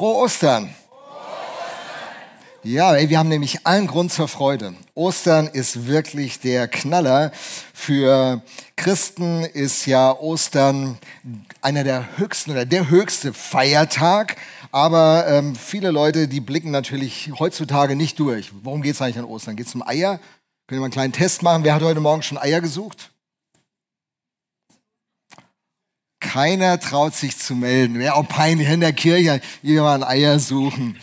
Frohe Ostern! Ja, ey, wir haben nämlich allen Grund zur Freude. Ostern ist wirklich der Knaller. Für Christen ist ja Ostern einer der höchsten oder der höchste Feiertag. Aber ähm, viele Leute, die blicken natürlich heutzutage nicht durch. Worum geht es eigentlich an Ostern? Geht es um Eier? Können wir mal einen kleinen Test machen? Wer hat heute Morgen schon Eier gesucht? Keiner traut sich zu melden. Wäre auch peinlich in der Kirche, ein Eier suchen.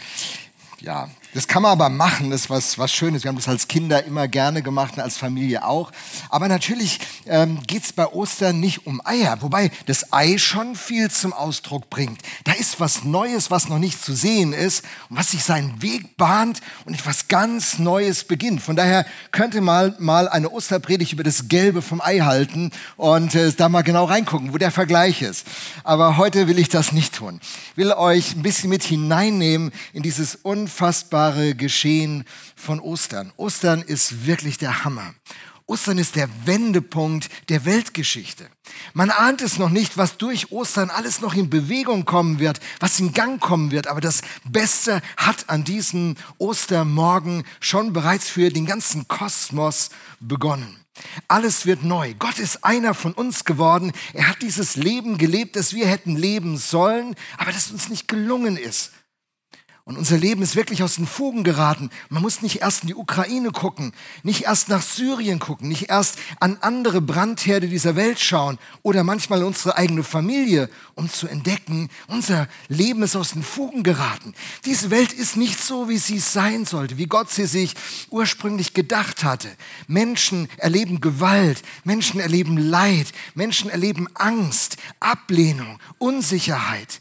Ja, das kann man aber machen, das ist was, was Schönes. Wir haben das als Kinder immer gerne gemacht und als Familie auch. Aber natürlich ähm, geht es bei Ostern nicht um Eier, wobei das Ei schon viel zum Ausdruck bringt. Da ist was Neues, was noch nicht zu sehen ist und was sich seinen Weg bahnt und etwas ganz Neues beginnt. Von daher könnte mal mal eine Osterpredigt über das Gelbe vom Ei halten und äh, da mal genau reingucken, wo der Vergleich ist. Aber heute will ich das nicht tun. Ich will euch ein bisschen mit hineinnehmen in dieses unfassbare wunderbare Geschehen von Ostern. Ostern ist wirklich der Hammer. Ostern ist der Wendepunkt der Weltgeschichte. Man ahnt es noch nicht, was durch Ostern alles noch in Bewegung kommen wird, was in Gang kommen wird. Aber das Beste hat an diesem Ostermorgen schon bereits für den ganzen Kosmos begonnen. Alles wird neu. Gott ist einer von uns geworden. Er hat dieses Leben gelebt, das wir hätten leben sollen, aber das uns nicht gelungen ist. Und unser Leben ist wirklich aus den Fugen geraten. Man muss nicht erst in die Ukraine gucken, nicht erst nach Syrien gucken, nicht erst an andere Brandherde dieser Welt schauen oder manchmal unsere eigene Familie, um zu entdecken, unser Leben ist aus den Fugen geraten. Diese Welt ist nicht so, wie sie sein sollte, wie Gott sie sich ursprünglich gedacht hatte. Menschen erleben Gewalt, Menschen erleben Leid, Menschen erleben Angst, Ablehnung, Unsicherheit,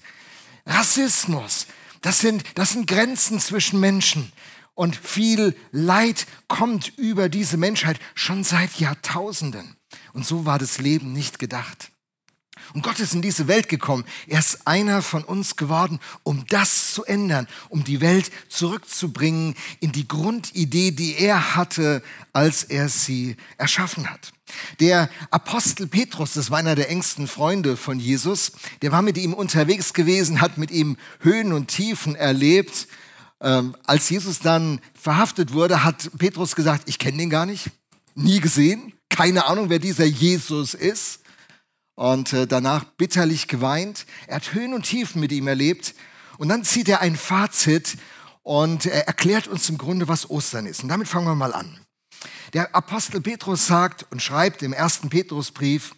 Rassismus, das sind, das sind Grenzen zwischen Menschen. Und viel Leid kommt über diese Menschheit schon seit Jahrtausenden. Und so war das Leben nicht gedacht. Und Gott ist in diese Welt gekommen. Er ist einer von uns geworden, um das zu ändern, um die Welt zurückzubringen in die Grundidee, die er hatte, als er sie erschaffen hat. Der Apostel Petrus, das war einer der engsten Freunde von Jesus, der war mit ihm unterwegs gewesen, hat mit ihm Höhen und Tiefen erlebt. Ähm, als Jesus dann verhaftet wurde, hat Petrus gesagt, ich kenne den gar nicht, nie gesehen, keine Ahnung, wer dieser Jesus ist. Und äh, danach bitterlich geweint. Er hat Höhen und Tiefen mit ihm erlebt. Und dann zieht er ein Fazit und er erklärt uns im Grunde, was Ostern ist. Und damit fangen wir mal an. Der Apostel Petrus sagt und schreibt im ersten Petrusbrief,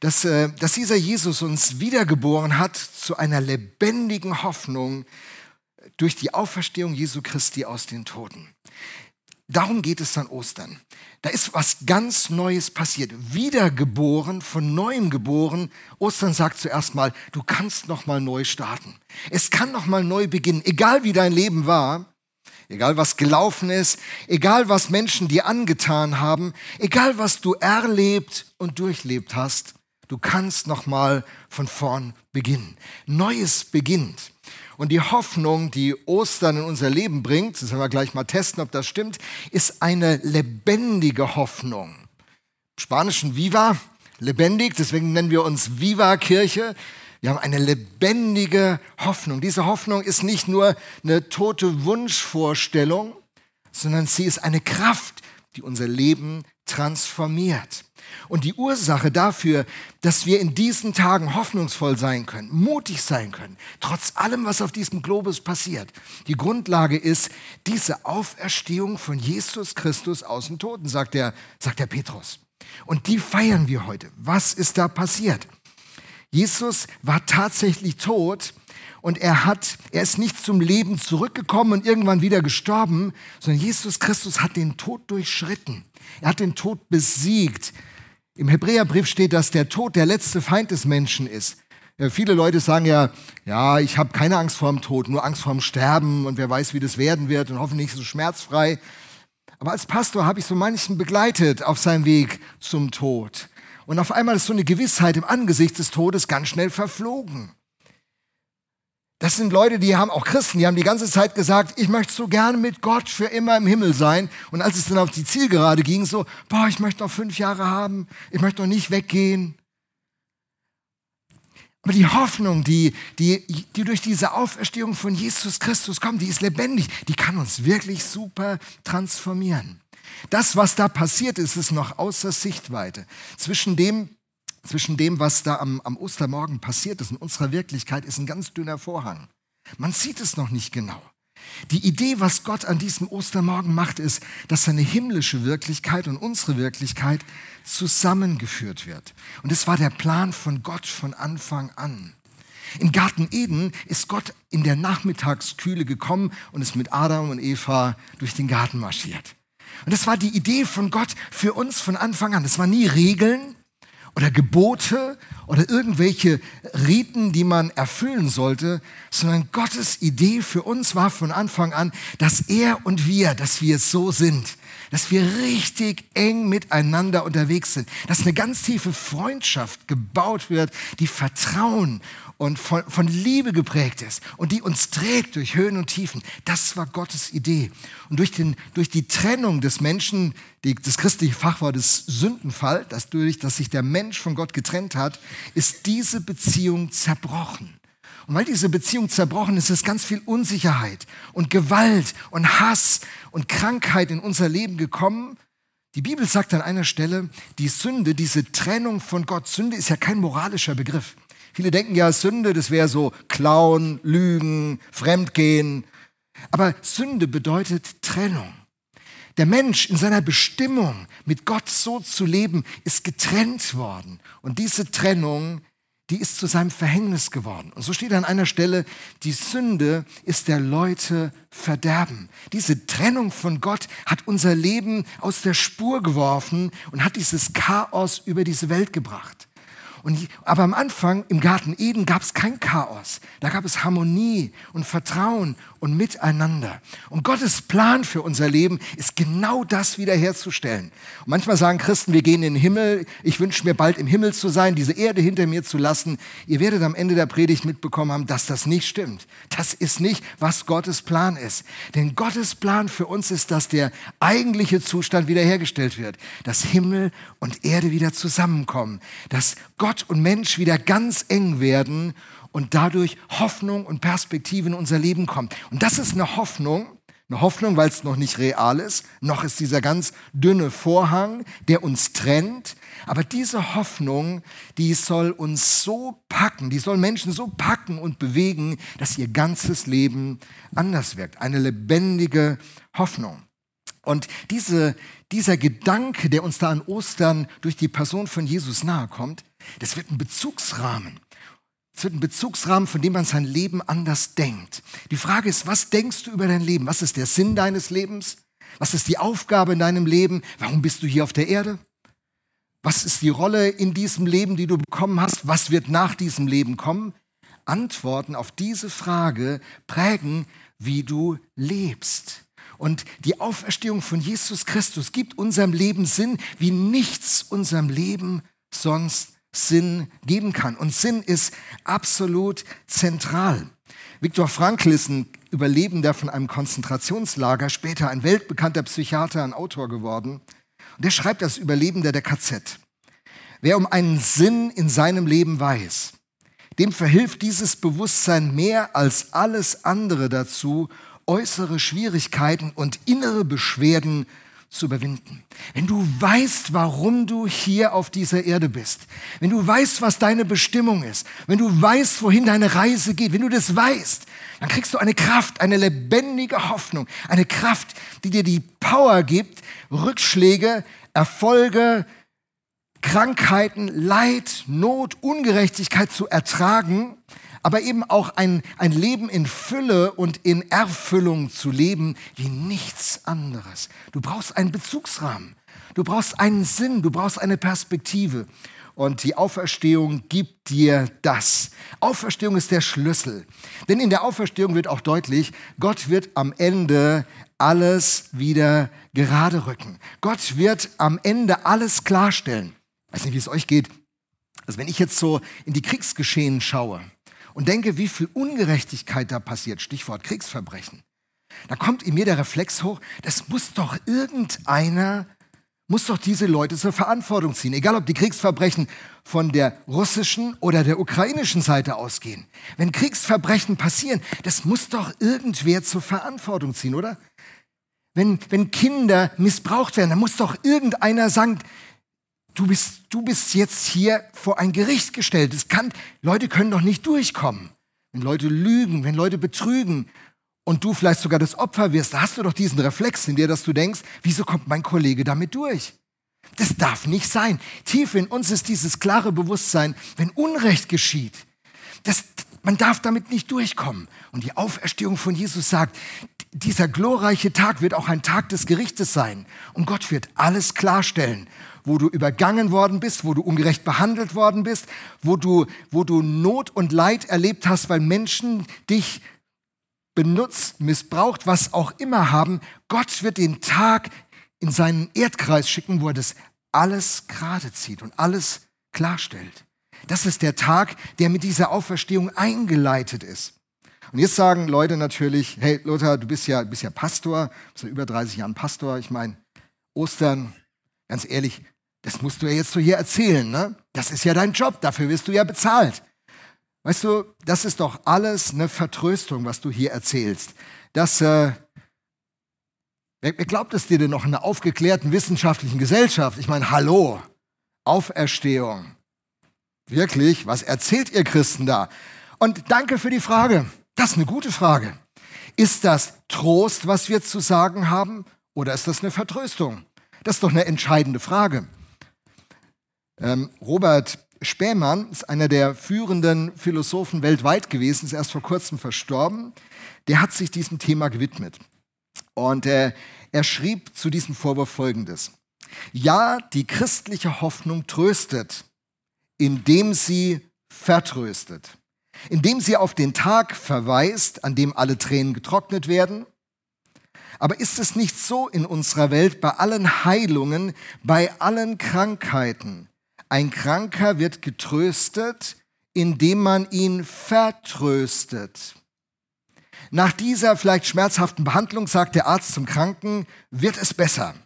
dass, äh, dass dieser Jesus uns wiedergeboren hat zu einer lebendigen Hoffnung durch die Auferstehung Jesu Christi aus den Toden. Darum geht es an Ostern. Da ist was ganz Neues passiert. Wiedergeboren, von neuem geboren. Ostern sagt zuerst mal, du kannst noch mal neu starten. Es kann noch mal neu beginnen. Egal wie dein Leben war, egal was gelaufen ist, egal was Menschen dir angetan haben, egal was du erlebt und durchlebt hast, du kannst noch mal von vorn beginnen. Neues beginnt. Und die Hoffnung, die Ostern in unser Leben bringt, das werden wir gleich mal testen, ob das stimmt, ist eine lebendige Hoffnung. Im Spanischen Viva, lebendig, deswegen nennen wir uns Viva Kirche. Wir haben eine lebendige Hoffnung. Diese Hoffnung ist nicht nur eine tote Wunschvorstellung, sondern sie ist eine Kraft, die unser Leben transformiert. Und die Ursache dafür, dass wir in diesen Tagen hoffnungsvoll sein können, mutig sein können, trotz allem, was auf diesem Globus passiert. Die Grundlage ist diese Auferstehung von Jesus Christus aus dem Toten, sagt der, sagt der Petrus. Und die feiern wir heute. Was ist da passiert? Jesus war tatsächlich tot und er hat, er ist nicht zum Leben zurückgekommen und irgendwann wieder gestorben, sondern Jesus Christus hat den Tod durchschritten. Er hat den Tod besiegt. Im Hebräerbrief steht, dass der Tod der letzte Feind des Menschen ist. Ja, viele Leute sagen ja, ja, ich habe keine Angst vor dem Tod, nur Angst vor dem Sterben und wer weiß, wie das werden wird und hoffentlich so schmerzfrei. Aber als Pastor habe ich so manchen begleitet auf seinem Weg zum Tod. Und auf einmal ist so eine Gewissheit im Angesicht des Todes ganz schnell verflogen. Das sind Leute, die haben auch Christen, die haben die ganze Zeit gesagt, ich möchte so gerne mit Gott für immer im Himmel sein. Und als es dann auf die Zielgerade ging, so, boah, ich möchte noch fünf Jahre haben, ich möchte noch nicht weggehen. Aber die Hoffnung, die, die, die durch diese Auferstehung von Jesus Christus kommt, die ist lebendig, die kann uns wirklich super transformieren. Das, was da passiert ist, ist noch außer Sichtweite. Zwischen dem, zwischen dem was da am, am Ostermorgen passiert ist und unserer Wirklichkeit, ist ein ganz dünner Vorhang. Man sieht es noch nicht genau. Die Idee, was Gott an diesem Ostermorgen macht, ist, dass seine himmlische Wirklichkeit und unsere Wirklichkeit zusammengeführt wird. Und es war der Plan von Gott von Anfang an. Im Garten Eden ist Gott in der Nachmittagskühle gekommen und ist mit Adam und Eva durch den Garten marschiert. Und das war die Idee von Gott für uns von Anfang an. Es waren nie Regeln, oder Gebote oder irgendwelche Riten, die man erfüllen sollte, sondern Gottes Idee für uns war von Anfang an, dass er und wir, dass wir so sind, dass wir richtig eng miteinander unterwegs sind, dass eine ganz tiefe Freundschaft gebaut wird, die Vertrauen und von, von Liebe geprägt ist und die uns trägt durch Höhen und Tiefen. Das war Gottes Idee. Und durch, den, durch die Trennung des Menschen, die, das christliche Fachwort ist Sündenfall, dass durch, dass sich der Mensch von Gott getrennt hat, ist diese Beziehung zerbrochen. Und weil diese Beziehung zerbrochen ist, ist ganz viel Unsicherheit und Gewalt und Hass und Krankheit in unser Leben gekommen. Die Bibel sagt an einer Stelle, die Sünde, diese Trennung von Gott, Sünde ist ja kein moralischer Begriff. Viele denken ja, Sünde, das wäre so Klauen, Lügen, Fremdgehen. Aber Sünde bedeutet Trennung. Der Mensch in seiner Bestimmung, mit Gott so zu leben, ist getrennt worden. Und diese Trennung, die ist zu seinem Verhängnis geworden. Und so steht an einer Stelle, die Sünde ist der Leute Verderben. Diese Trennung von Gott hat unser Leben aus der Spur geworfen und hat dieses Chaos über diese Welt gebracht. Und, aber am Anfang im Garten Eden gab es kein Chaos. Da gab es Harmonie und Vertrauen und Miteinander. Und Gottes Plan für unser Leben ist genau das wiederherzustellen. Und manchmal sagen Christen, wir gehen in den Himmel. Ich wünsche mir bald im Himmel zu sein, diese Erde hinter mir zu lassen. Ihr werdet am Ende der Predigt mitbekommen haben, dass das nicht stimmt. Das ist nicht, was Gottes Plan ist. Denn Gottes Plan für uns ist, dass der eigentliche Zustand wiederhergestellt wird. Dass Himmel und Erde wieder zusammenkommen. Dass Gott und Mensch wieder ganz eng werden und dadurch Hoffnung und Perspektive in unser Leben kommt. Und das ist eine Hoffnung, eine Hoffnung, weil es noch nicht real ist, noch ist dieser ganz dünne Vorhang, der uns trennt. Aber diese Hoffnung, die soll uns so packen, die soll Menschen so packen und bewegen, dass ihr ganzes Leben anders wirkt. Eine lebendige Hoffnung. Und diese, dieser Gedanke, der uns da an Ostern durch die Person von Jesus nahe kommt, das wird ein Bezugsrahmen. Es wird ein Bezugsrahmen, von dem man sein Leben anders denkt. Die Frage ist, was denkst du über dein Leben? Was ist der Sinn deines Lebens? Was ist die Aufgabe in deinem Leben? Warum bist du hier auf der Erde? Was ist die Rolle in diesem Leben, die du bekommen hast? Was wird nach diesem Leben kommen? Antworten auf diese Frage prägen, wie du lebst. Und die Auferstehung von Jesus Christus gibt unserem Leben Sinn, wie nichts unserem Leben sonst Sinn geben kann. Und Sinn ist absolut zentral. Viktor Frankl ist ein Überlebender von einem Konzentrationslager, später ein weltbekannter Psychiater, ein Autor geworden. Und der schreibt als Überlebender der KZ. Wer um einen Sinn in seinem Leben weiß, dem verhilft dieses Bewusstsein mehr als alles andere dazu, äußere Schwierigkeiten und innere Beschwerden zu überwinden. Wenn du weißt, warum du hier auf dieser Erde bist, wenn du weißt, was deine Bestimmung ist, wenn du weißt, wohin deine Reise geht, wenn du das weißt, dann kriegst du eine Kraft, eine lebendige Hoffnung, eine Kraft, die dir die Power gibt, Rückschläge, Erfolge, Krankheiten, Leid, Not, Ungerechtigkeit zu ertragen aber eben auch ein, ein Leben in Fülle und in Erfüllung zu leben wie nichts anderes. Du brauchst einen Bezugsrahmen, du brauchst einen Sinn, du brauchst eine Perspektive. Und die Auferstehung gibt dir das. Auferstehung ist der Schlüssel. Denn in der Auferstehung wird auch deutlich, Gott wird am Ende alles wieder gerade rücken. Gott wird am Ende alles klarstellen. Ich weiß nicht, wie es euch geht. Also wenn ich jetzt so in die Kriegsgeschehen schaue, und denke, wie viel Ungerechtigkeit da passiert, Stichwort Kriegsverbrechen, da kommt in mir der Reflex hoch, das muss doch irgendeiner muss doch diese Leute zur Verantwortung ziehen, egal ob die Kriegsverbrechen von der russischen oder der ukrainischen Seite ausgehen. Wenn Kriegsverbrechen passieren, das muss doch irgendwer zur Verantwortung ziehen, oder? Wenn, wenn Kinder missbraucht werden, dann muss doch irgendeiner sagen, du bist, du bist jetzt hier vor ein Gericht gestellt. Es kann, Leute können doch nicht durchkommen. Wenn Leute lügen, wenn Leute betrügen und du vielleicht sogar das Opfer wirst, da hast du doch diesen Reflex in dir, dass du denkst, wieso kommt mein Kollege damit durch? Das darf nicht sein. Tief in uns ist dieses klare Bewusstsein, wenn Unrecht geschieht, das, man darf damit nicht durchkommen. Und die Auferstehung von Jesus sagt, dieser glorreiche Tag wird auch ein Tag des Gerichtes sein. Und Gott wird alles klarstellen, wo du übergangen worden bist, wo du ungerecht behandelt worden bist, wo du, wo du Not und Leid erlebt hast, weil Menschen dich benutzt, missbraucht, was auch immer haben. Gott wird den Tag in seinen Erdkreis schicken, wo er das alles gerade zieht und alles klarstellt. Das ist der Tag, der mit dieser Auferstehung eingeleitet ist. Und jetzt sagen Leute natürlich, hey Lothar, du bist ja, bist ja Pastor, bist seit über 30 Jahren Pastor. Ich meine, Ostern, ganz ehrlich, das musst du ja jetzt so hier erzählen. Ne? Das ist ja dein Job, dafür wirst du ja bezahlt. Weißt du, das ist doch alles eine Vertröstung, was du hier erzählst. Das, äh, wer, wer glaubt es dir denn noch in einer aufgeklärten wissenschaftlichen Gesellschaft? Ich meine, hallo, Auferstehung. Wirklich, was erzählt ihr Christen da? Und danke für die Frage. Das ist eine gute Frage. Ist das Trost, was wir zu sagen haben, oder ist das eine Vertröstung? Das ist doch eine entscheidende Frage. Ähm, Robert Spähmann ist einer der führenden Philosophen weltweit gewesen, ist erst vor kurzem verstorben. Der hat sich diesem Thema gewidmet. Und äh, er schrieb zu diesem Vorwurf Folgendes. Ja, die christliche Hoffnung tröstet, indem sie vertröstet, indem sie auf den Tag verweist, an dem alle Tränen getrocknet werden. Aber ist es nicht so in unserer Welt bei allen Heilungen, bei allen Krankheiten, ein Kranker wird getröstet, indem man ihn vertröstet. Nach dieser vielleicht schmerzhaften Behandlung sagt der Arzt zum Kranken, wird es besser.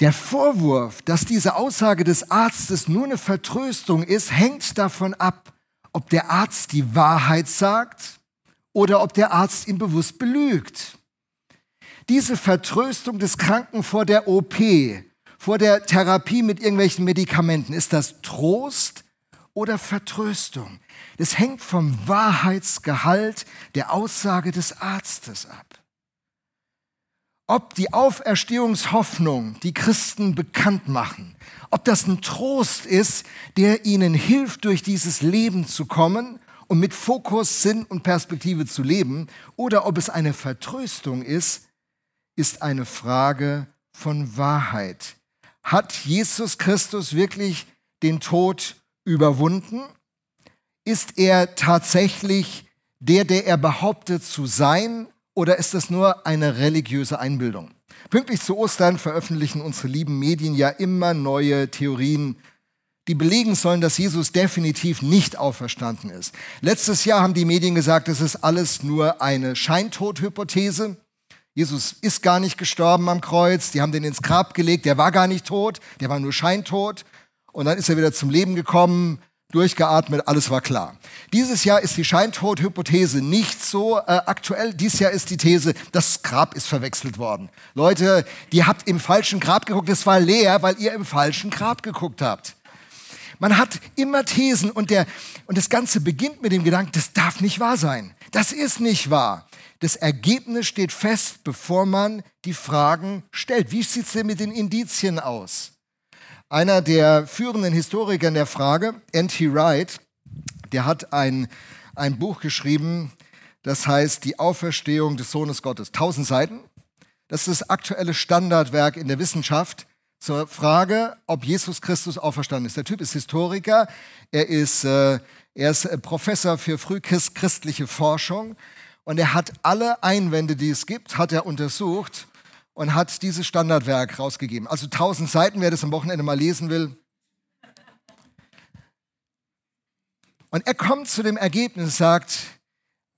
Der Vorwurf, dass diese Aussage des Arztes nur eine Vertröstung ist, hängt davon ab, ob der Arzt die Wahrheit sagt oder ob der Arzt ihn bewusst belügt. Diese Vertröstung des Kranken vor der OP vor der Therapie mit irgendwelchen Medikamenten? Ist das Trost oder Vertröstung? Das hängt vom Wahrheitsgehalt der Aussage des Arztes ab. Ob die Auferstehungshoffnung die Christen bekannt machen, ob das ein Trost ist, der ihnen hilft, durch dieses Leben zu kommen und mit Fokus, Sinn und Perspektive zu leben, oder ob es eine Vertröstung ist, ist eine Frage von Wahrheit. Hat Jesus Christus wirklich den Tod überwunden? Ist er tatsächlich der, der er behauptet zu sein, oder ist das nur eine religiöse Einbildung? Pünktlich zu Ostern veröffentlichen unsere lieben Medien ja immer neue Theorien, die belegen sollen, dass Jesus definitiv nicht auferstanden ist. Letztes Jahr haben die Medien gesagt, es ist alles nur eine Scheintodhypothese. Jesus ist gar nicht gestorben am Kreuz, die haben den ins Grab gelegt, der war gar nicht tot, der war nur scheintot. Und dann ist er wieder zum Leben gekommen, durchgeatmet, alles war klar. Dieses Jahr ist die Scheintod-Hypothese nicht so äh, aktuell. Dieses Jahr ist die These, das Grab ist verwechselt worden. Leute, ihr habt im falschen Grab geguckt, es war leer, weil ihr im falschen Grab geguckt habt. Man hat immer Thesen und, der, und das Ganze beginnt mit dem Gedanken, das darf nicht wahr sein. Das ist nicht wahr. Das Ergebnis steht fest, bevor man die Fragen stellt. Wie sieht es denn mit den Indizien aus? Einer der führenden Historiker in der Frage, N.T. Wright, der hat ein, ein Buch geschrieben, das heißt Die Auferstehung des Sohnes Gottes. Tausend Seiten. Das ist das aktuelle Standardwerk in der Wissenschaft zur Frage, ob Jesus Christus auferstanden ist. Der Typ ist Historiker, er ist, äh, er ist Professor für frühchristliche Forschung und er hat alle Einwände, die es gibt, hat er untersucht und hat dieses Standardwerk rausgegeben. Also 1000 Seiten, wer das am Wochenende mal lesen will. Und er kommt zu dem Ergebnis, sagt,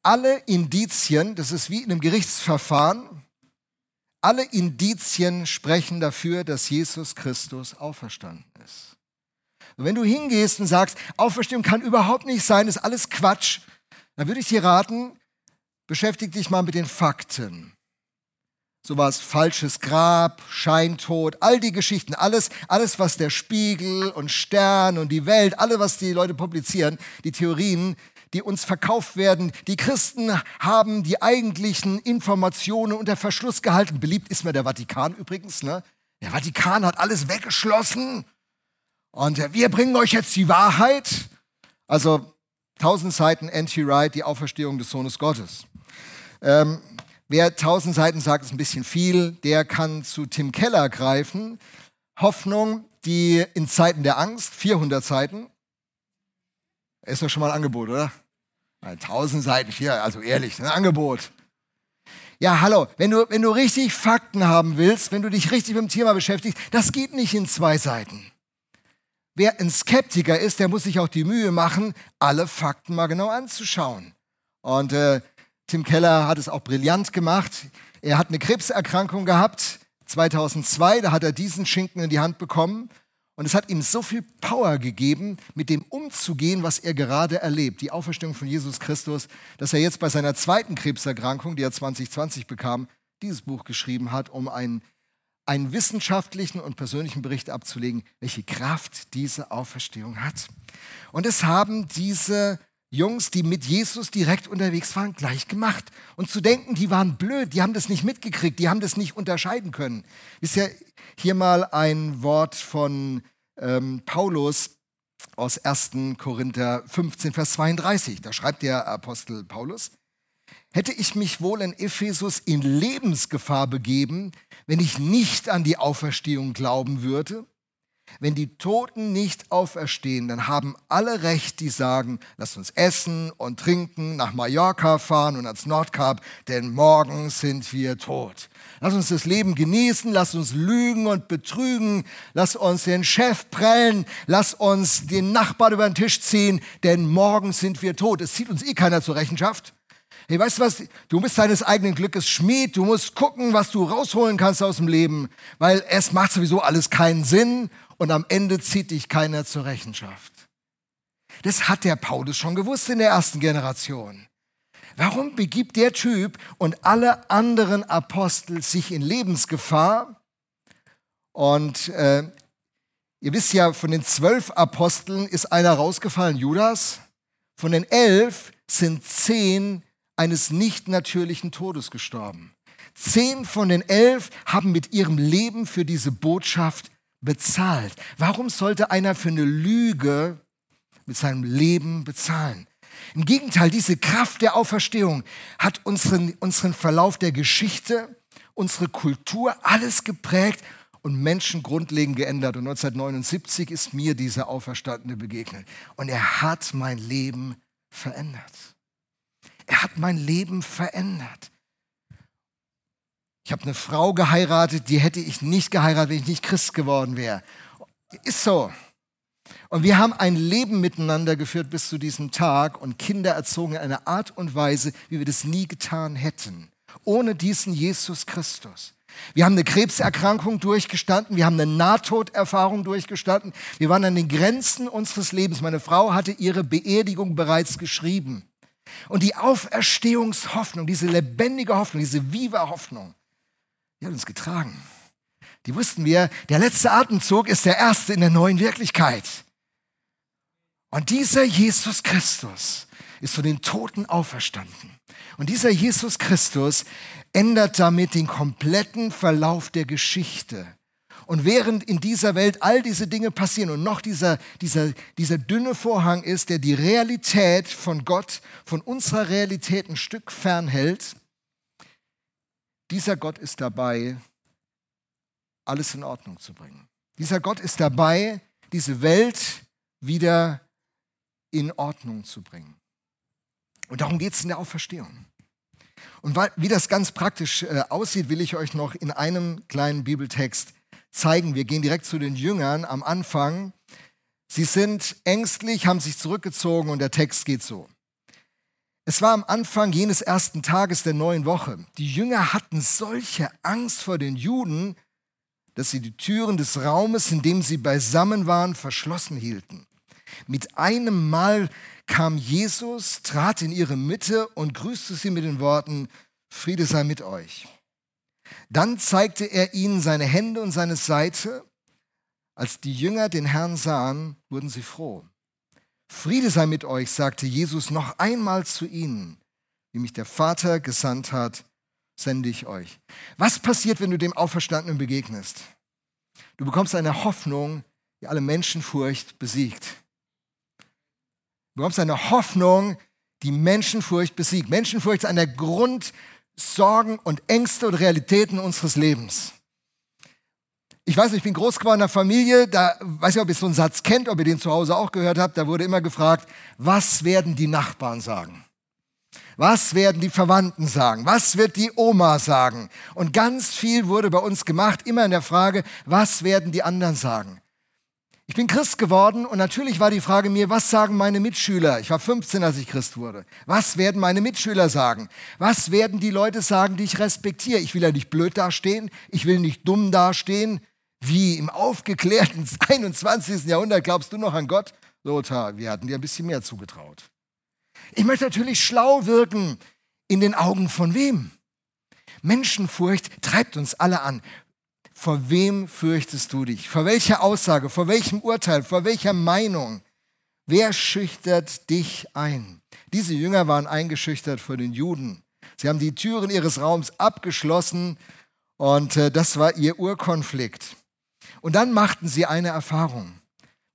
alle Indizien, das ist wie in einem Gerichtsverfahren, alle Indizien sprechen dafür, dass Jesus Christus auferstanden ist. Und wenn du hingehst und sagst, Auferstehung kann überhaupt nicht sein, ist alles Quatsch, dann würde ich dir raten, beschäftige dich mal mit den Fakten. Sowas falsches Grab, Scheintod, all die Geschichten, alles, alles, was der Spiegel und Stern und die Welt, alle, was die Leute publizieren, die Theorien, die uns verkauft werden. Die Christen haben die eigentlichen Informationen unter Verschluss gehalten. Beliebt ist mir der Vatikan übrigens. Ne? Der Vatikan hat alles weggeschlossen. Und wir bringen euch jetzt die Wahrheit. Also tausend Seiten Anti-Right, die Auferstehung des Sohnes Gottes. Ähm, wer tausend Seiten sagt, ist ein bisschen viel. Der kann zu Tim Keller greifen. Hoffnung, die in Zeiten der Angst, 400 Seiten. Ist doch schon mal ein Angebot, oder? Tausend Seiten, vier, also ehrlich, ein Angebot. Ja, hallo, wenn du, wenn du richtig Fakten haben willst, wenn du dich richtig mit dem Thema beschäftigst, das geht nicht in zwei Seiten. Wer ein Skeptiker ist, der muss sich auch die Mühe machen, alle Fakten mal genau anzuschauen. Und äh, Tim Keller hat es auch brillant gemacht. Er hat eine Krebserkrankung gehabt, 2002, da hat er diesen Schinken in die Hand bekommen und es hat ihm so viel Power gegeben, mit dem umzugehen, was er gerade erlebt, die Auferstehung von Jesus Christus, dass er jetzt bei seiner zweiten Krebserkrankung, die er 2020 bekam, dieses Buch geschrieben hat, um einen, einen wissenschaftlichen und persönlichen Bericht abzulegen, welche Kraft diese Auferstehung hat. Und es haben diese Jungs, die mit Jesus direkt unterwegs waren, gleich gemacht. Und zu denken, die waren blöd, die haben das nicht mitgekriegt, die haben das nicht unterscheiden können. Ist ja hier mal ein Wort von ähm, Paulus aus 1. Korinther 15, Vers 32. Da schreibt der Apostel Paulus, hätte ich mich wohl in Ephesus in Lebensgefahr begeben, wenn ich nicht an die Auferstehung glauben würde? Wenn die Toten nicht auferstehen, dann haben alle Recht, die sagen, lass uns essen und trinken, nach Mallorca fahren und ans Nordkap, denn morgen sind wir tot. Lass uns das Leben genießen, lass uns lügen und betrügen, lass uns den Chef prellen, lass uns den Nachbarn über den Tisch ziehen, denn morgen sind wir tot. Es zieht uns eh keiner zur Rechenschaft. Hey, weißt du was? Du bist deines eigenen Glückes Schmied. Du musst gucken, was du rausholen kannst aus dem Leben, weil es macht sowieso alles keinen Sinn und am Ende zieht dich keiner zur Rechenschaft. Das hat der Paulus schon gewusst in der ersten Generation. Warum begibt der Typ und alle anderen Apostel sich in Lebensgefahr? Und äh, ihr wisst ja, von den zwölf Aposteln ist einer rausgefallen, Judas. Von den elf sind zehn eines nicht natürlichen Todes gestorben. Zehn von den elf haben mit ihrem Leben für diese Botschaft bezahlt. Warum sollte einer für eine Lüge mit seinem Leben bezahlen? Im Gegenteil, diese Kraft der Auferstehung hat unseren, unseren Verlauf der Geschichte, unsere Kultur, alles geprägt und Menschen grundlegend geändert. Und 1979 ist mir dieser Auferstandene begegnet. Und er hat mein Leben verändert. Er hat mein Leben verändert. Ich habe eine Frau geheiratet, die hätte ich nicht geheiratet, wenn ich nicht Christ geworden wäre. Ist so. Und wir haben ein Leben miteinander geführt bis zu diesem Tag und Kinder erzogen in einer Art und Weise, wie wir das nie getan hätten. Ohne diesen Jesus Christus. Wir haben eine Krebserkrankung durchgestanden, wir haben eine Nahtoderfahrung durchgestanden, wir waren an den Grenzen unseres Lebens. Meine Frau hatte ihre Beerdigung bereits geschrieben. Und die Auferstehungshoffnung, diese lebendige Hoffnung, diese viva Hoffnung, die hat uns getragen. Die wussten wir, der letzte Atemzug ist der erste in der neuen Wirklichkeit. Und dieser Jesus Christus ist von den Toten auferstanden. Und dieser Jesus Christus ändert damit den kompletten Verlauf der Geschichte. Und während in dieser Welt all diese Dinge passieren und noch dieser, dieser, dieser dünne Vorhang ist, der die Realität von Gott, von unserer Realität ein Stück fernhält, dieser Gott ist dabei, alles in Ordnung zu bringen. Dieser Gott ist dabei, diese Welt wieder in Ordnung zu bringen. Und darum geht es in der Auferstehung. Und wie das ganz praktisch äh, aussieht, will ich euch noch in einem kleinen Bibeltext zeigen. Wir gehen direkt zu den Jüngern am Anfang. Sie sind ängstlich, haben sich zurückgezogen und der Text geht so. Es war am Anfang jenes ersten Tages der neuen Woche. Die Jünger hatten solche Angst vor den Juden, dass sie die Türen des Raumes, in dem sie beisammen waren, verschlossen hielten. Mit einem Mal kam Jesus, trat in ihre Mitte und grüßte sie mit den Worten, Friede sei mit euch. Dann zeigte er ihnen seine Hände und seine Seite. Als die Jünger den Herrn sahen, wurden sie froh. Friede sei mit euch, sagte Jesus noch einmal zu ihnen. Wie mich der Vater gesandt hat, sende ich euch. Was passiert, wenn du dem Auferstandenen begegnest? Du bekommst eine Hoffnung, die alle Menschenfurcht besiegt. Du bekommst eine Hoffnung, die Menschenfurcht besiegt. Menschenfurcht ist einer der Grundsorgen und Ängste und Realitäten unseres Lebens. Ich weiß nicht, ich bin groß geworden in einer Familie, da weiß ich, ob ihr so einen Satz kennt, ob ihr den zu Hause auch gehört habt, da wurde immer gefragt, was werden die Nachbarn sagen? Was werden die Verwandten sagen? Was wird die Oma sagen? Und ganz viel wurde bei uns gemacht, immer in der Frage, was werden die anderen sagen? Ich bin Christ geworden und natürlich war die Frage mir, was sagen meine Mitschüler? Ich war 15, als ich Christ wurde. Was werden meine Mitschüler sagen? Was werden die Leute sagen, die ich respektiere? Ich will ja nicht blöd dastehen, ich will nicht dumm dastehen, wie im aufgeklärten 21. Jahrhundert glaubst du noch an Gott? Lothar, wir hatten dir ein bisschen mehr zugetraut. Ich möchte natürlich schlau wirken. In den Augen von wem? Menschenfurcht treibt uns alle an. Vor wem fürchtest du dich? Vor welcher Aussage? Vor welchem Urteil? Vor welcher Meinung? Wer schüchtert dich ein? Diese Jünger waren eingeschüchtert vor den Juden. Sie haben die Türen ihres Raums abgeschlossen und äh, das war ihr Urkonflikt. Und dann machten sie eine Erfahrung.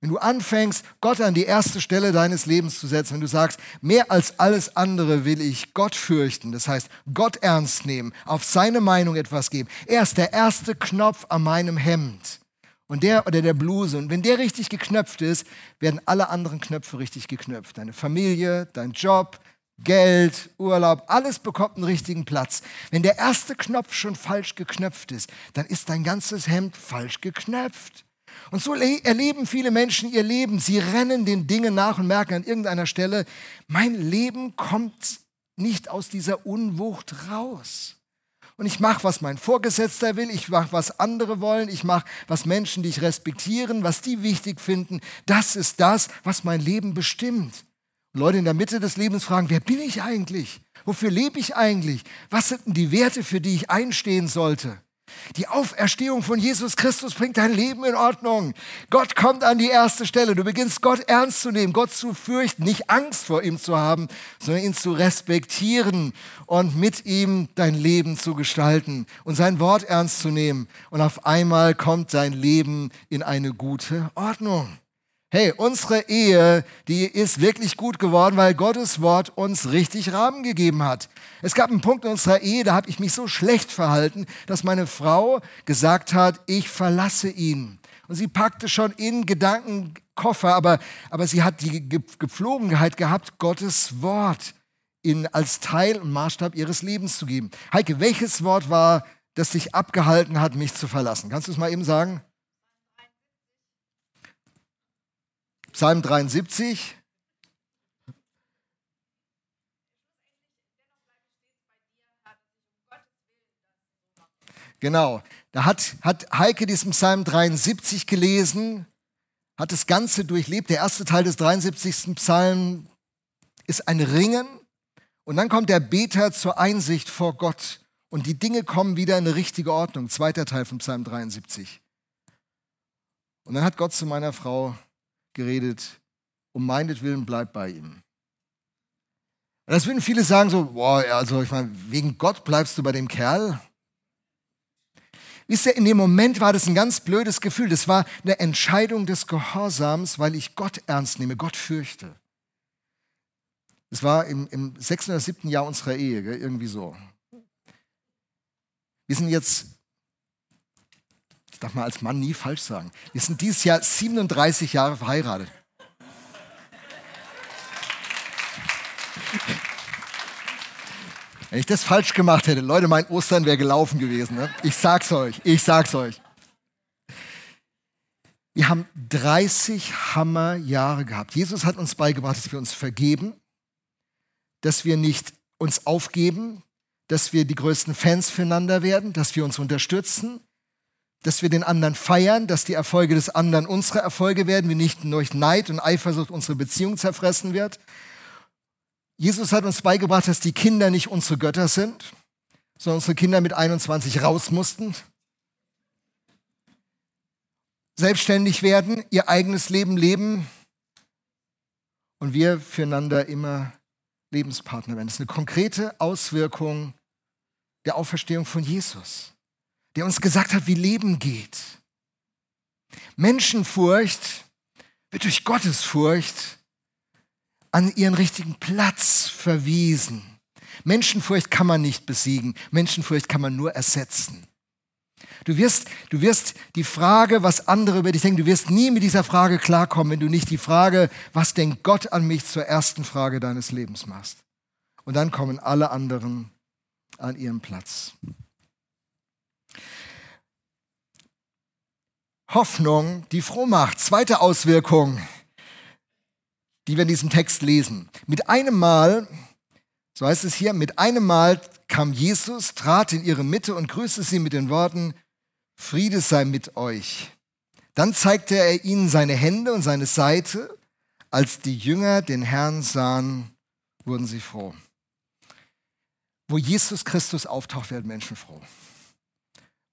Wenn du anfängst, Gott an die erste Stelle deines Lebens zu setzen, wenn du sagst, mehr als alles andere will ich Gott fürchten, das heißt, Gott ernst nehmen, auf seine Meinung etwas geben. Er ist der erste Knopf an meinem Hemd und der oder der Bluse. Und wenn der richtig geknöpft ist, werden alle anderen Knöpfe richtig geknöpft. Deine Familie, dein Job, Geld, Urlaub, alles bekommt einen richtigen Platz. Wenn der erste Knopf schon falsch geknöpft ist, dann ist dein ganzes Hemd falsch geknöpft. Und so erleben viele Menschen ihr Leben. Sie rennen den Dingen nach und merken an irgendeiner Stelle, mein Leben kommt nicht aus dieser Unwucht raus. Und ich mache, was mein Vorgesetzter will, ich mache, was andere wollen, ich mache, was Menschen, die ich respektieren, was die wichtig finden. Das ist das, was mein Leben bestimmt. Leute in der Mitte des Lebens fragen, wer bin ich eigentlich? Wofür lebe ich eigentlich? Was sind denn die Werte, für die ich einstehen sollte? Die Auferstehung von Jesus Christus bringt dein Leben in Ordnung. Gott kommt an die erste Stelle. Du beginnst Gott ernst zu nehmen, Gott zu fürchten, nicht Angst vor ihm zu haben, sondern ihn zu respektieren und mit ihm dein Leben zu gestalten und sein Wort ernst zu nehmen. Und auf einmal kommt dein Leben in eine gute Ordnung. Hey, unsere Ehe, die ist wirklich gut geworden, weil Gottes Wort uns richtig Rahmen gegeben hat. Es gab einen Punkt in unserer Ehe, da habe ich mich so schlecht verhalten, dass meine Frau gesagt hat, ich verlasse ihn. Und sie packte schon in Gedanken Koffer, aber, aber sie hat die Gepflogenheit gehabt, Gottes Wort in, als Teil und Maßstab ihres Lebens zu geben. Heike, welches Wort war, das dich abgehalten hat, mich zu verlassen? Kannst du es mal eben sagen? Psalm 73. Genau, da hat, hat Heike diesen Psalm 73 gelesen, hat das Ganze durchlebt. Der erste Teil des 73. Psalms ist ein Ringen und dann kommt der Beter zur Einsicht vor Gott und die Dinge kommen wieder in eine richtige Ordnung. Zweiter Teil von Psalm 73. Und dann hat Gott zu meiner Frau geredet, um meinetwillen bleib bei ihm. Das würden viele sagen so, boah, also ich meine, wegen Gott bleibst du bei dem Kerl? Wisst ihr, in dem Moment war das ein ganz blödes Gefühl. Das war eine Entscheidung des Gehorsams, weil ich Gott ernst nehme, Gott fürchte. Das war im, im sechsten oder siebten Jahr unserer Ehe, gell? irgendwie so. Wir sind jetzt ich darf mal als Mann nie falsch sagen. Wir sind dieses Jahr 37 Jahre verheiratet. Wenn ich das falsch gemacht hätte, Leute, mein Ostern wäre gelaufen gewesen. Ne? Ich sag's euch, ich sag's euch. Wir haben 30 Hammerjahre gehabt. Jesus hat uns beigebracht, dass wir uns vergeben, dass wir nicht uns aufgeben, dass wir die größten Fans füreinander werden, dass wir uns unterstützen, dass wir den anderen feiern, dass die Erfolge des anderen unsere Erfolge werden, wie nicht durch Neid und Eifersucht unsere Beziehung zerfressen wird. Jesus hat uns beigebracht, dass die Kinder nicht unsere Götter sind, sondern unsere Kinder mit 21 raus mussten, selbstständig werden, ihr eigenes Leben leben und wir füreinander immer Lebenspartner werden. Das ist eine konkrete Auswirkung der Auferstehung von Jesus, der uns gesagt hat, wie Leben geht. Menschenfurcht wird durch Gottesfurcht an ihren richtigen Platz verwiesen. Menschenfurcht kann man nicht besiegen, Menschenfurcht kann man nur ersetzen. Du wirst, du wirst die Frage, was andere über dich denken, du wirst nie mit dieser Frage klarkommen, wenn du nicht die Frage, was denkt Gott an mich, zur ersten Frage deines Lebens machst. Und dann kommen alle anderen an ihren Platz. Hoffnung, die froh macht. Zweite Auswirkung, die wir in diesem Text lesen. Mit einem Mal, so heißt es hier, mit einem Mal kam Jesus, trat in ihre Mitte und grüßte sie mit den Worten, Friede sei mit euch. Dann zeigte er ihnen seine Hände und seine Seite. Als die Jünger den Herrn sahen, wurden sie froh. Wo Jesus Christus auftaucht, werden Menschen froh.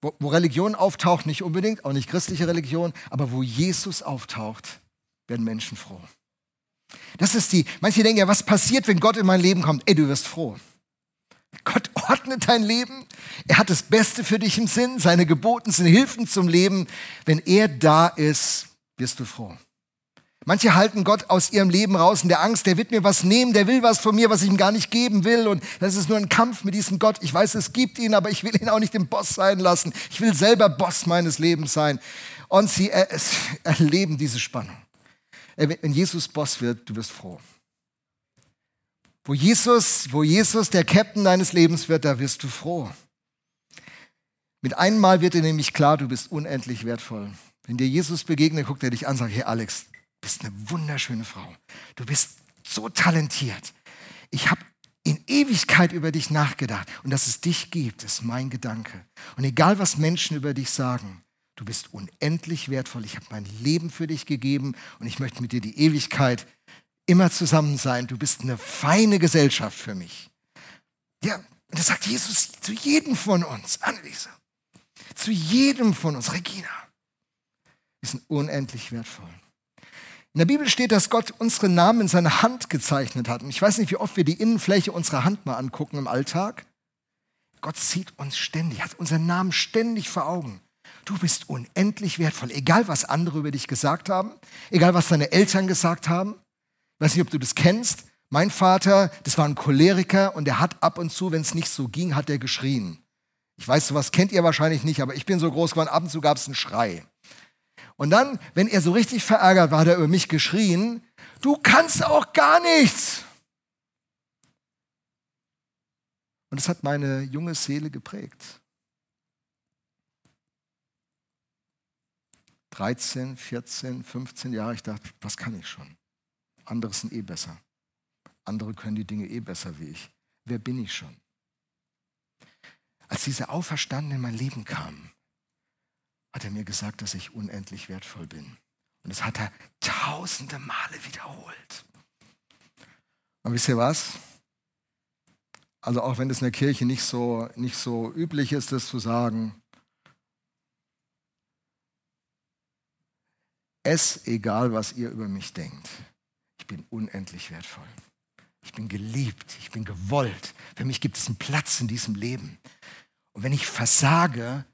Wo, wo Religion auftaucht, nicht unbedingt, auch nicht christliche Religion, aber wo Jesus auftaucht, werden Menschen froh. Das ist die, manche denken ja, was passiert, wenn Gott in mein Leben kommt? Ey, du wirst froh. Gott ordnet dein Leben. Er hat das Beste für dich im Sinn. Seine Geboten sind Hilfen zum Leben. Wenn er da ist, wirst du froh. Manche halten Gott aus ihrem Leben raus in der Angst, der wird mir was nehmen, der will was von mir, was ich ihm gar nicht geben will. Und das ist nur ein Kampf mit diesem Gott. Ich weiß, es gibt ihn, aber ich will ihn auch nicht den Boss sein lassen. Ich will selber Boss meines Lebens sein. Und sie erleben diese Spannung. Wenn Jesus Boss wird, du wirst froh. Wo Jesus, wo Jesus der Captain deines Lebens wird, da wirst du froh. Mit einem Mal wird dir nämlich klar, du bist unendlich wertvoll. Wenn dir Jesus begegnet, guckt er dich an und sagt, hey Alex, bist eine wunderschöne Frau. Du bist so talentiert. Ich habe in Ewigkeit über dich nachgedacht. Und dass es dich gibt, ist mein Gedanke. Und egal, was Menschen über dich sagen, du bist unendlich wertvoll. Ich habe mein Leben für dich gegeben und ich möchte mit dir die Ewigkeit immer zusammen sein. Du bist eine feine Gesellschaft für mich. Ja, und das sagt Jesus zu jedem von uns, Anneliese. Zu jedem von uns, Regina. Wir sind unendlich wertvoll. In der Bibel steht, dass Gott unsere Namen in seine Hand gezeichnet hat. Und ich weiß nicht, wie oft wir die Innenfläche unserer Hand mal angucken im Alltag. Gott sieht uns ständig, hat unseren Namen ständig vor Augen. Du bist unendlich wertvoll, egal was andere über dich gesagt haben, egal was deine Eltern gesagt haben, weiß nicht, ob du das kennst. Mein Vater, das war ein Choleriker und der hat ab und zu, wenn es nicht so ging, hat er geschrien. Ich weiß, sowas kennt ihr wahrscheinlich nicht, aber ich bin so groß geworden, ab und zu gab es einen Schrei. Und dann, wenn er so richtig verärgert war, hat er über mich geschrien, du kannst auch gar nichts. Und das hat meine junge Seele geprägt. 13, 14, 15 Jahre, ich dachte, was kann ich schon? Andere sind eh besser. Andere können die Dinge eh besser wie ich. Wer bin ich schon? Als dieser Auferstandene in mein Leben kam, hat er mir gesagt, dass ich unendlich wertvoll bin. Und das hat er tausende Male wiederholt. Und wisst ihr was? Also auch wenn es in der Kirche nicht so, nicht so üblich ist, das zu sagen, es egal, was ihr über mich denkt bin unendlich wertvoll. Ich bin geliebt, ich bin gewollt. Für mich gibt es einen Platz in diesem Leben. Und wenn ich versage,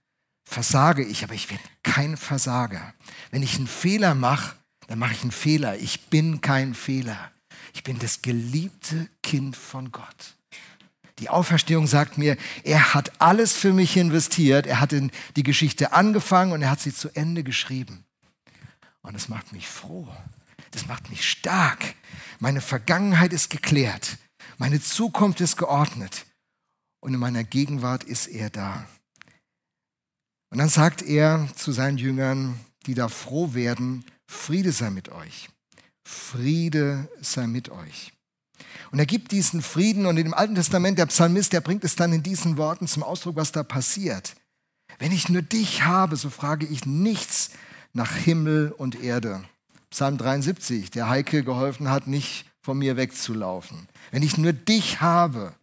versage ich, aber ich bin kein Versager. Wenn ich einen Fehler mache, dann mache ich einen Fehler. Ich bin kein Fehler. Ich bin das geliebte Kind von Gott. Die Auferstehung sagt mir, er hat alles für mich investiert. Er hat die Geschichte angefangen und er hat sie zu Ende geschrieben. Und es macht mich froh. Das macht mich stark. Meine Vergangenheit ist geklärt. Meine Zukunft ist geordnet. Und in meiner Gegenwart ist er da. Und dann sagt er zu seinen Jüngern, die da froh werden, Friede sei mit euch. Friede sei mit euch. Und er gibt diesen Frieden und im Alten Testament, der Psalmist, der bringt es dann in diesen Worten zum Ausdruck, was da passiert. Wenn ich nur dich habe, so frage ich nichts nach Himmel und Erde. Psalm 73, der Heike geholfen hat, nicht von mir wegzulaufen. Wenn ich nur dich habe,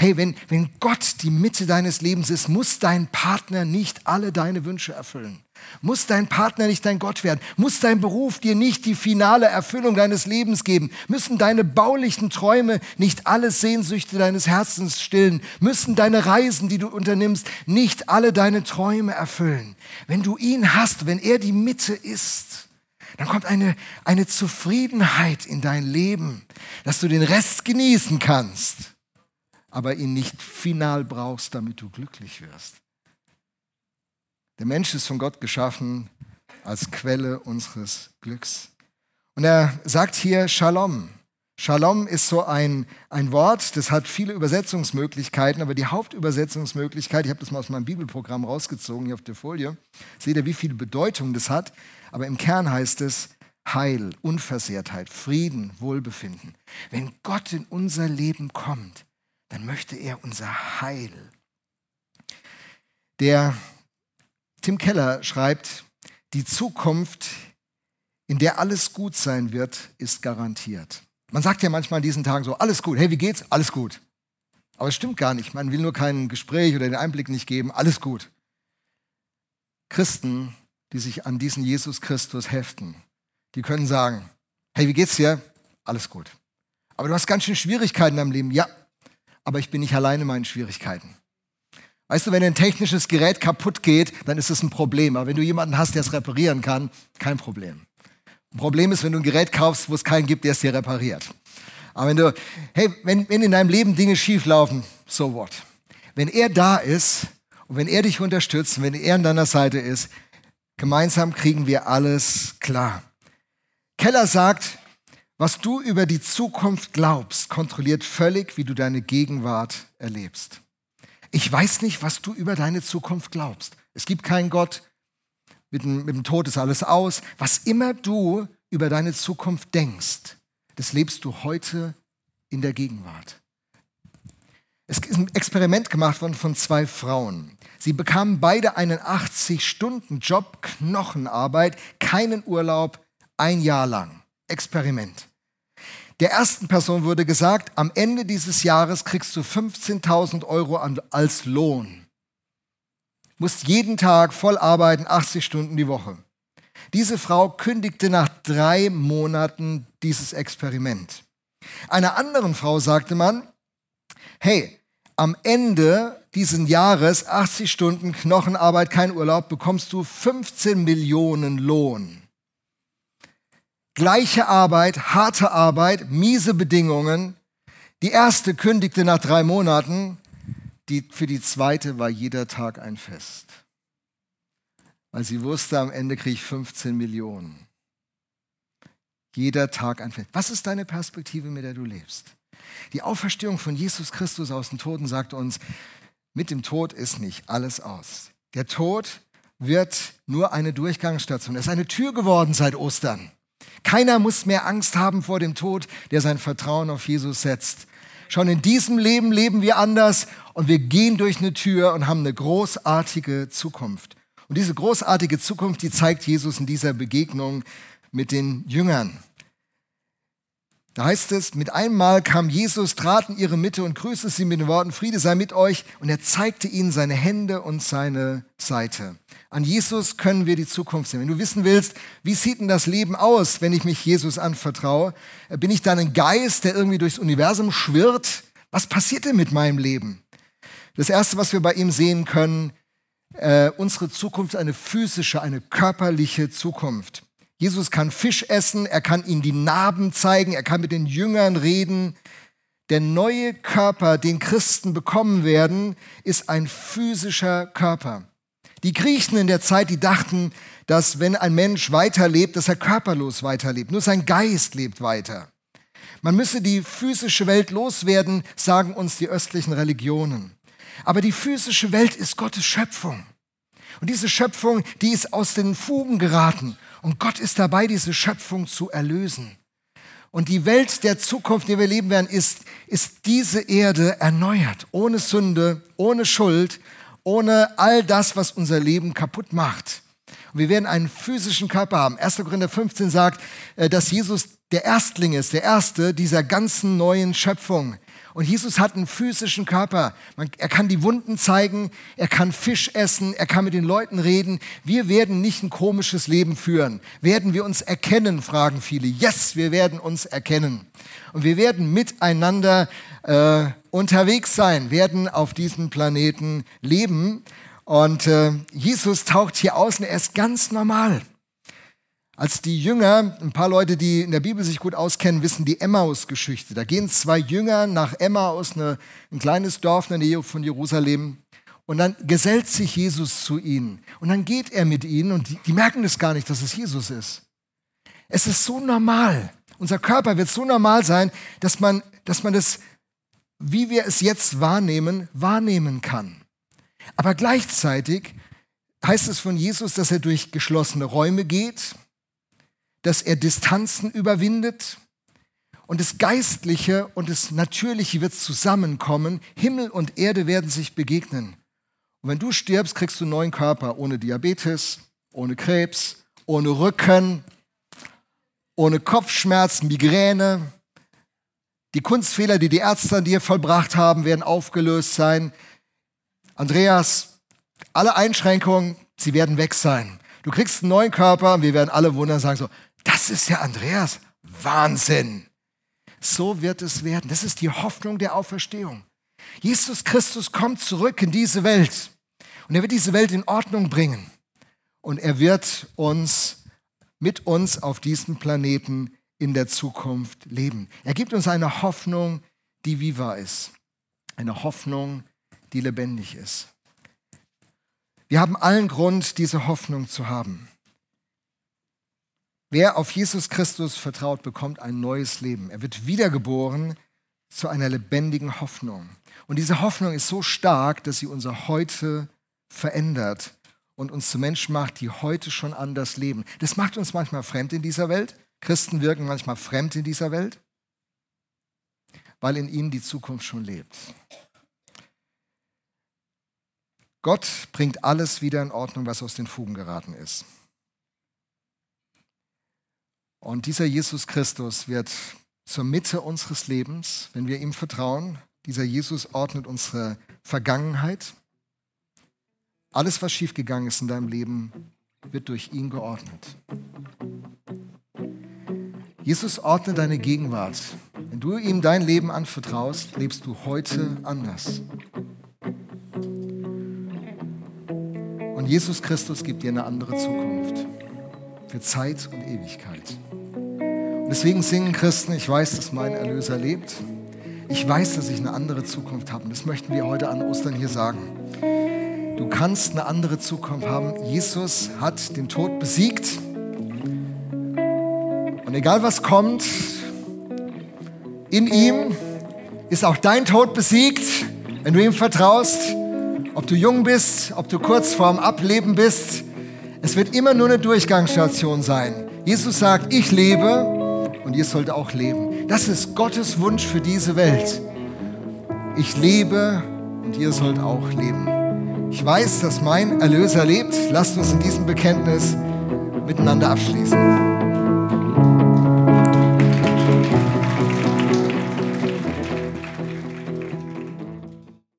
Hey, wenn, wenn Gott die Mitte deines Lebens ist, muss dein Partner nicht alle deine Wünsche erfüllen. Muss dein Partner nicht dein Gott werden? Muss dein Beruf dir nicht die finale Erfüllung deines Lebens geben? Müssen deine baulichen Träume nicht alle Sehnsüchte deines Herzens stillen? Müssen deine Reisen, die du unternimmst, nicht alle deine Träume erfüllen? Wenn du ihn hast, wenn er die Mitte ist, dann kommt eine, eine Zufriedenheit in dein Leben, dass du den Rest genießen kannst, aber ihn nicht final brauchst, damit du glücklich wirst. Der Mensch ist von Gott geschaffen als Quelle unseres Glücks. Und er sagt hier Shalom. Shalom ist so ein, ein Wort, das hat viele Übersetzungsmöglichkeiten, aber die Hauptübersetzungsmöglichkeit, ich habe das mal aus meinem Bibelprogramm rausgezogen, hier auf der Folie, seht ihr, wie viel Bedeutung das hat, aber im Kern heißt es Heil, Unversehrtheit, Frieden, Wohlbefinden. Wenn Gott in unser Leben kommt, dann möchte er unser Heil. Der Tim Keller schreibt, die Zukunft, in der alles gut sein wird, ist garantiert. Man sagt ja manchmal in diesen Tagen so, alles gut, hey, wie geht's? Alles gut. Aber es stimmt gar nicht. Man will nur kein Gespräch oder den Einblick nicht geben, alles gut. Christen, die sich an diesen Jesus Christus heften, die können sagen, hey, wie geht's dir? Alles gut. Aber du hast ganz schön Schwierigkeiten im Leben. Ja, aber ich bin nicht alleine in meinen Schwierigkeiten. Weißt du, wenn ein technisches Gerät kaputt geht, dann ist es ein Problem. Aber wenn du jemanden hast, der es reparieren kann, kein Problem. Ein Problem ist, wenn du ein Gerät kaufst, wo es keinen gibt, der es dir repariert. Aber wenn du, hey, wenn, wenn in deinem Leben Dinge schieflaufen, so what? Wenn er da ist und wenn er dich unterstützt, wenn er an deiner Seite ist, gemeinsam kriegen wir alles klar. Keller sagt, was du über die Zukunft glaubst, kontrolliert völlig, wie du deine Gegenwart erlebst. Ich weiß nicht, was du über deine Zukunft glaubst. Es gibt keinen Gott. Mit dem, mit dem Tod ist alles aus. Was immer du über deine Zukunft denkst, das lebst du heute in der Gegenwart. Es ist ein Experiment gemacht worden von zwei Frauen. Sie bekamen beide einen 80-Stunden-Job, Knochenarbeit, keinen Urlaub, ein Jahr lang. Experiment. Der ersten Person wurde gesagt, am Ende dieses Jahres kriegst du 15.000 Euro als Lohn. Musst jeden Tag voll arbeiten, 80 Stunden die Woche. Diese Frau kündigte nach drei Monaten dieses Experiment. Einer anderen Frau sagte man, hey, am Ende dieses Jahres, 80 Stunden Knochenarbeit, kein Urlaub, bekommst du 15 Millionen Lohn. Gleiche Arbeit, harte Arbeit, miese Bedingungen. Die erste kündigte nach drei Monaten, die, für die zweite war jeder Tag ein Fest. Weil sie wusste, am Ende kriege ich 15 Millionen. Jeder Tag ein Fest. Was ist deine Perspektive, mit der du lebst? Die Auferstehung von Jesus Christus aus den Toten sagt uns, mit dem Tod ist nicht alles aus. Der Tod wird nur eine Durchgangsstation. Es ist eine Tür geworden seit Ostern. Keiner muss mehr Angst haben vor dem Tod, der sein Vertrauen auf Jesus setzt. Schon in diesem Leben leben wir anders und wir gehen durch eine Tür und haben eine großartige Zukunft. Und diese großartige Zukunft, die zeigt Jesus in dieser Begegnung mit den Jüngern. Da heißt es, mit einem Mal kam Jesus, trat in ihre Mitte und grüßte sie mit den Worten, Friede sei mit euch. Und er zeigte ihnen seine Hände und seine Seite. An Jesus können wir die Zukunft sehen. Wenn du wissen willst, wie sieht denn das Leben aus, wenn ich mich Jesus anvertraue? Bin ich dann ein Geist, der irgendwie durchs Universum schwirrt? Was passiert denn mit meinem Leben? Das Erste, was wir bei ihm sehen können, äh, unsere Zukunft eine physische, eine körperliche Zukunft. Jesus kann Fisch essen, er kann ihnen die Narben zeigen, er kann mit den Jüngern reden. Der neue Körper, den Christen bekommen werden, ist ein physischer Körper. Die Griechen in der Zeit, die dachten, dass wenn ein Mensch weiterlebt, dass er körperlos weiterlebt. Nur sein Geist lebt weiter. Man müsse die physische Welt loswerden, sagen uns die östlichen Religionen. Aber die physische Welt ist Gottes Schöpfung. Und diese Schöpfung, die ist aus den Fugen geraten. Und Gott ist dabei, diese Schöpfung zu erlösen. Und die Welt der Zukunft, in der wir leben werden, ist, ist diese Erde erneuert, ohne Sünde, ohne Schuld, ohne all das, was unser Leben kaputt macht. Und wir werden einen physischen Körper haben. 1. Korinther 15 sagt, äh, dass Jesus der Erstling ist, der Erste dieser ganzen neuen Schöpfung. Und Jesus hat einen physischen Körper. er kann die Wunden zeigen, er kann Fisch essen, er kann mit den Leuten reden. Wir werden nicht ein komisches Leben führen. Werden wir uns erkennen, fragen viele. Yes, wir werden uns erkennen. Und wir werden miteinander äh, unterwegs sein, werden auf diesem Planeten leben. Und äh, Jesus taucht hier aus und er ist ganz normal. Als die Jünger, ein paar Leute, die in der Bibel sich gut auskennen, wissen die Emmaus-Geschichte. Da gehen zwei Jünger nach Emmaus, eine, ein kleines Dorf in der Nähe von Jerusalem. Und dann gesellt sich Jesus zu ihnen. Und dann geht er mit ihnen und die, die merken es gar nicht, dass es Jesus ist. Es ist so normal. Unser Körper wird so normal sein, dass man, dass man das, wie wir es jetzt wahrnehmen, wahrnehmen kann. Aber gleichzeitig heißt es von Jesus, dass er durch geschlossene Räume geht, dass er Distanzen überwindet und das Geistliche und das Natürliche wird zusammenkommen. Himmel und Erde werden sich begegnen. Und wenn du stirbst, kriegst du einen neuen Körper ohne Diabetes, ohne Krebs, ohne Rücken, ohne Kopfschmerzen, Migräne. Die Kunstfehler, die die Ärzte an dir vollbracht haben, werden aufgelöst sein. Andreas, alle Einschränkungen, sie werden weg sein. Du kriegst einen neuen Körper und wir werden alle wundern und sagen so, das ist ja Andreas. Wahnsinn. So wird es werden. Das ist die Hoffnung der Auferstehung. Jesus Christus kommt zurück in diese Welt und er wird diese Welt in Ordnung bringen und er wird uns mit uns auf diesem Planeten in der Zukunft leben. Er gibt uns eine Hoffnung, die viva ist. Eine Hoffnung, die lebendig ist. Wir haben allen Grund, diese Hoffnung zu haben. Wer auf Jesus Christus vertraut, bekommt ein neues Leben. Er wird wiedergeboren zu einer lebendigen Hoffnung. Und diese Hoffnung ist so stark, dass sie unser Heute verändert und uns zu Menschen macht, die heute schon anders leben. Das macht uns manchmal fremd in dieser Welt. Christen wirken manchmal fremd in dieser Welt, weil in ihnen die Zukunft schon lebt. Gott bringt alles wieder in Ordnung, was aus den Fugen geraten ist. Und dieser Jesus Christus wird zur Mitte unseres Lebens, wenn wir ihm vertrauen. Dieser Jesus ordnet unsere Vergangenheit. Alles, was schiefgegangen ist in deinem Leben, wird durch ihn geordnet. Jesus ordnet deine Gegenwart. Wenn du ihm dein Leben anvertraust, lebst du heute anders. Und Jesus Christus gibt dir eine andere Zukunft für Zeit und Ewigkeit. Deswegen singen Christen, ich weiß, dass mein Erlöser lebt. Ich weiß, dass ich eine andere Zukunft habe. Und das möchten wir heute an Ostern hier sagen. Du kannst eine andere Zukunft haben. Jesus hat den Tod besiegt. Und egal was kommt, in ihm ist auch dein Tod besiegt, wenn du ihm vertraust. Ob du jung bist, ob du kurz vorm Ableben bist, es wird immer nur eine Durchgangsstation sein. Jesus sagt, ich lebe und ihr sollt auch leben. Das ist Gottes Wunsch für diese Welt. Ich lebe und ihr sollt auch leben. Ich weiß, dass mein Erlöser lebt. Lasst uns in diesem Bekenntnis miteinander abschließen.